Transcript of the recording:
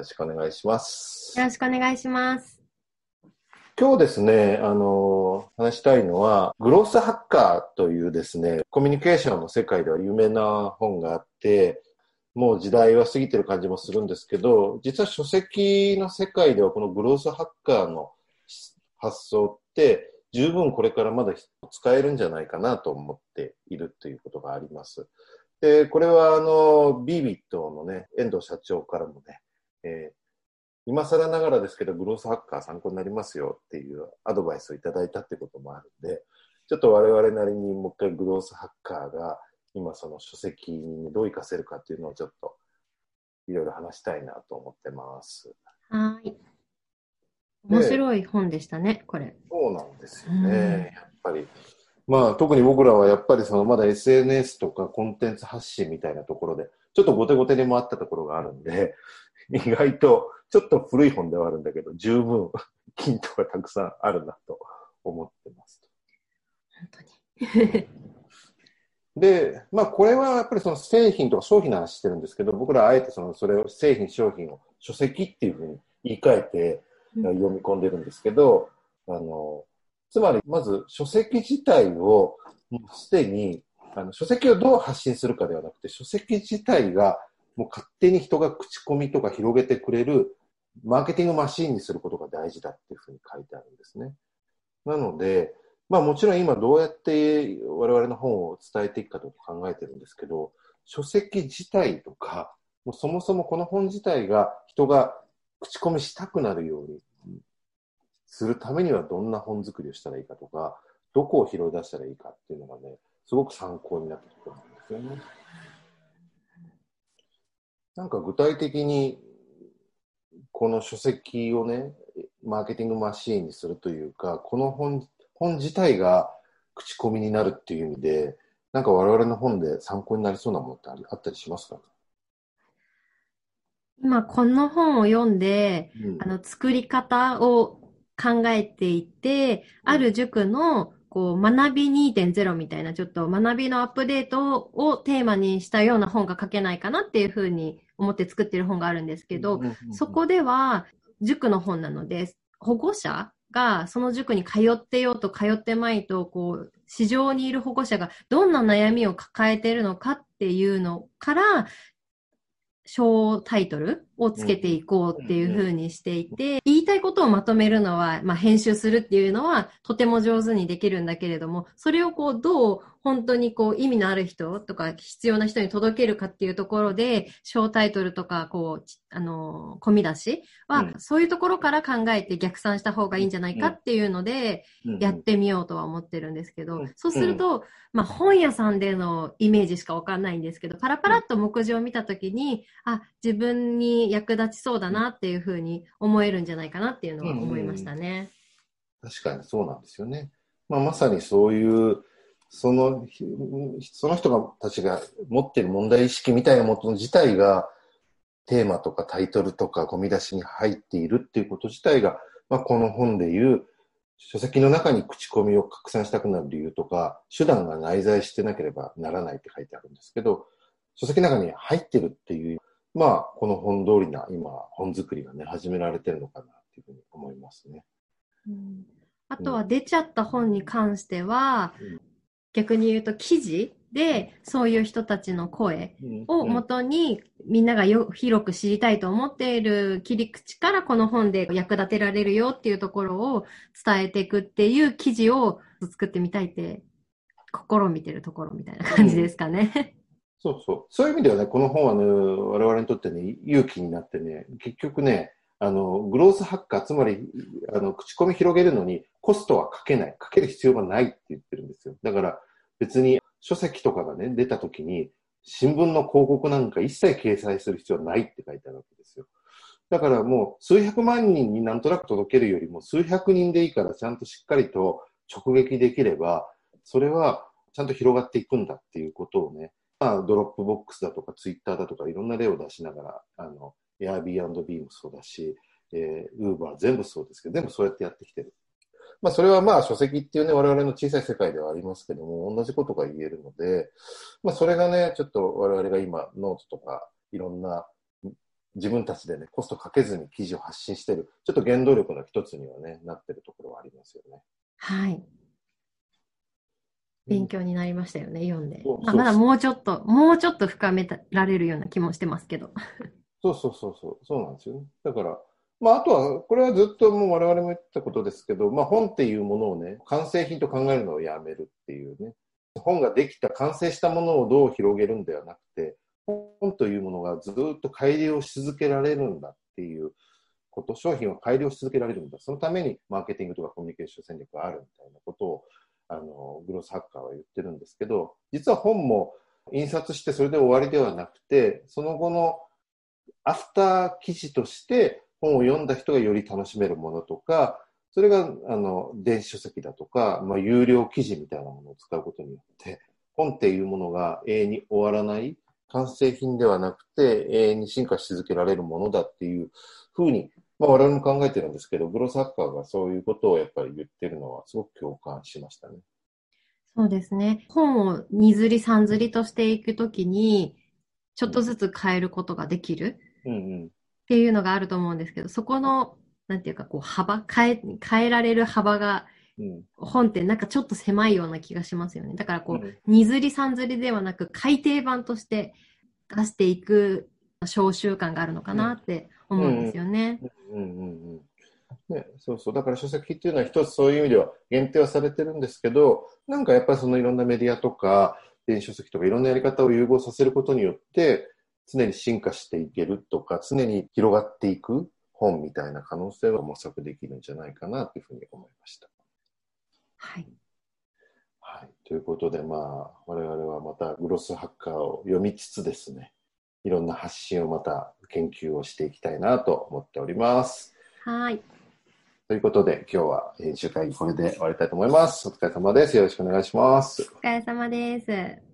ろしくお願いします。よろしくお願いします。今日ですね、あの、話したいのは、グロースハッカーというですね、コミュニケーションの世界では有名な本があって、もう時代は過ぎてる感じもするんですけど、実は書籍の世界ではこのグロースハッカーの発想って十分これからまだ使えるんじゃないかなと思っているということがあります。で、これはあの、ビービットのね、遠藤社長からもね、えー今更ながらですけど、グロースハッカー参考になりますよっていうアドバイスをいただいたってこともあるんで、ちょっと我々なりにもう一回グロースハッカーが今その書籍にどう活かせるかっていうのをちょっといろいろ話したいなと思ってます。はい。面白い本でしたね、これ。そうなんですようんね。やっぱり。まあ特に僕らはやっぱりそのまだ SNS とかコンテンツ発信みたいなところで、ちょっと後手後手に回ったところがあるんで、意外とちょっと古い本ではあるんだけど、十分ヒントがたくさんあるなと思ってます。本当に。で、まあこれはやっぱりその製品とか商品の話してるんですけど、僕らあえてそのそれを製品商品を書籍っていうふうに言い換えてうん読み込んでるんですけど、あの、つまりまず書籍自体をもうすでに、あの書籍をどう発信するかではなくて、書籍自体がもう勝手に人が口コミとか広げてくれるマーケティングマシーンにすることが大事だっていうふうに書いてあるんですね。なので、まあもちろん今どうやって我々の本を伝えていくかと考えてるんですけど、書籍自体とか、もうそもそもこの本自体が人が口コミしたくなるようにするためにはどんな本作りをしたらいいかとか、どこを拾い出したらいいかっていうのがね、すごく参考になったところなんですよね。なんか具体的に、この書籍をね、マーケティングマシーンにするというか、この本本自体が口コミになるっていう意味で、なんか我々の本で参考になりそうなものってあったりしますか、今、この本を読んで、うん。あの、作り方を考えていて、ある塾の、こう、学び2.0みたいな、ちょっと学びのアップデートをテーマにしたような本が書けないかなっていうふうに思って作ってる本があるんですけど、そこでは塾の本なので、保護者がその塾に通ってようと通ってまいと、こう、市場にいる保護者がどんな悩みを抱えているのかっていうのから、小タイトルをつけていこうっていう風にしていて、言いたいことをまとめるのは、まあ編集するっていうのはとても上手にできるんだけれども、それをこうどう本当にこう意味のある人とか必要な人に届けるかっていうところで、小タイトルとかこう、ちあのー、込み出しは、うん。そういうところから考えて逆算した方がいいんじゃないかっていうので、やってみようとは思ってるんですけど、うん。そうすると、まあ本屋さんでのイメージしかわかんないんですけど、パラパラっと目次を見たときに、あ、自分に役立ちそうだなっていうふうに思えるんじゃないかなっていうのは思いましたね。確かにそうなんですよね。まあ、まさにそういう、その、ひその人がたちが持っている問題意識みたいなもの自体が、テーマとかタイトルとかゴミ出しに入っているっていうこと自体が、まあ、この本でいう、書籍の中に口コミを拡散したくなる理由とか、手段が内在してなければならないって書いてあるんですけど、書籍の中に入ってるっていう、まあ、この本通りな、今、本作りがね、始められてるのかなっていうふうに思いますね。うんあとは出ちゃった本に関しては、うん逆に言うと記事でそういう人たちの声を元にみんながよ広く知りたいと思っている切り口からこの本で役立てられるよっていうところを伝えていくっていう記事を作ってみたいって試みてるところみたいな感じですかね。そうそう。そういう意味ではね、この本はね、我々にとってね、勇気になってね、結局ね、あの、グロースハッカー、つまり、あの、口コミ広げるのにコストはかけない。かける必要がないって言ってるんですよ。だから別に書籍とかがね、出た時に、新聞の広告なんか一切掲載する必要はないって書いてあるわけですよ。だからもう数百万人になんとなく届けるよりも数百人でいいからちゃんとしっかりと直撃できれば、それはちゃんと広がっていくんだっていうことをね、まあ、 Dropbox だとかツイッターだとかいろんな例を出しながら、あの、Airbnb もそうだし、えー、Uber 全部そうですけど、全部そうやってやってきてる。まあ、それはまあ、書籍っていうね、我々の小さい世界ではありますけども、同じことが言えるので、まあ、それがね、ちょっと我々が今、ノートとか、いろんな自分たちでね、コストかけずに記事を発信してる、ちょっと原動力の一つにはね、なってるところはありますよね。はい。勉強になりましたよね、読んでそう。まあ、まだもうちょっと、もうちょっと深められるような気もしてますけど。そうそうそうそう、そうなんですよね。だから、まあ、あとは、これはずっともう我々も言ってたことですけど、まあ、本っていうものをね、完成品と考えるのをやめるっていうね。本ができた、完成したものをどう広げるんではなくて、本というものがずっと改良し続けられるんだっていうこと、商品を改良し続けられるんだ。そのためにマーケティングとかコミュニケーション戦略があるみたいなことを、あの、グロスハッカーは言ってるんですけど、実は本も印刷してそれで終わりではなくて、その後のアフター記事として本を読んだ人がより楽しめるものとか、それが、あの、電子書籍だとか、まあ、有料記事みたいなものを使うことによって、本っていうものが永遠に終わらない、完成品ではなくて、永遠に進化し続けられるものだっていうふうに、まあ、我々も考えてるんですけど、グロスハッカーがそういうことをやっぱり言ってるのは、すごく共感しましたね。そうですね。本を2釣り3釣りとしていくときに、ちょっとずつ変えることができるうんうん。っていうのがあると思うんですけど、そこの、なんていうか、こう、幅、変え、変えられる幅が、うん。本ってなんかちょっと狭いような気がしますよね。だからこうんう、二釣り三釣りではなく、改訂版として出していく小習慣があるのかなって思うんですよね。うんうんうん。ね、そうそう。だから書籍っていうのは一つそういう意味では限定はされてるんですけど、なんかやっぱりそのいろんなメディアとか、電子書籍とかいろんなやり方を融合させることによって、常に進化していけるとか、常に広がっていく本みたいな可能性は模索できるんじゃないかなというふうに思いました。はい。はい。ということで、まあ、我々はまたグロスハッカーを読みつつですね、いろんな発信をまた研究をしていきたいなと思っております。はい。ということで、今日は編集会議これで終わりたいと思います。お疲れ様です。よろしくお願いします。お疲れ様です。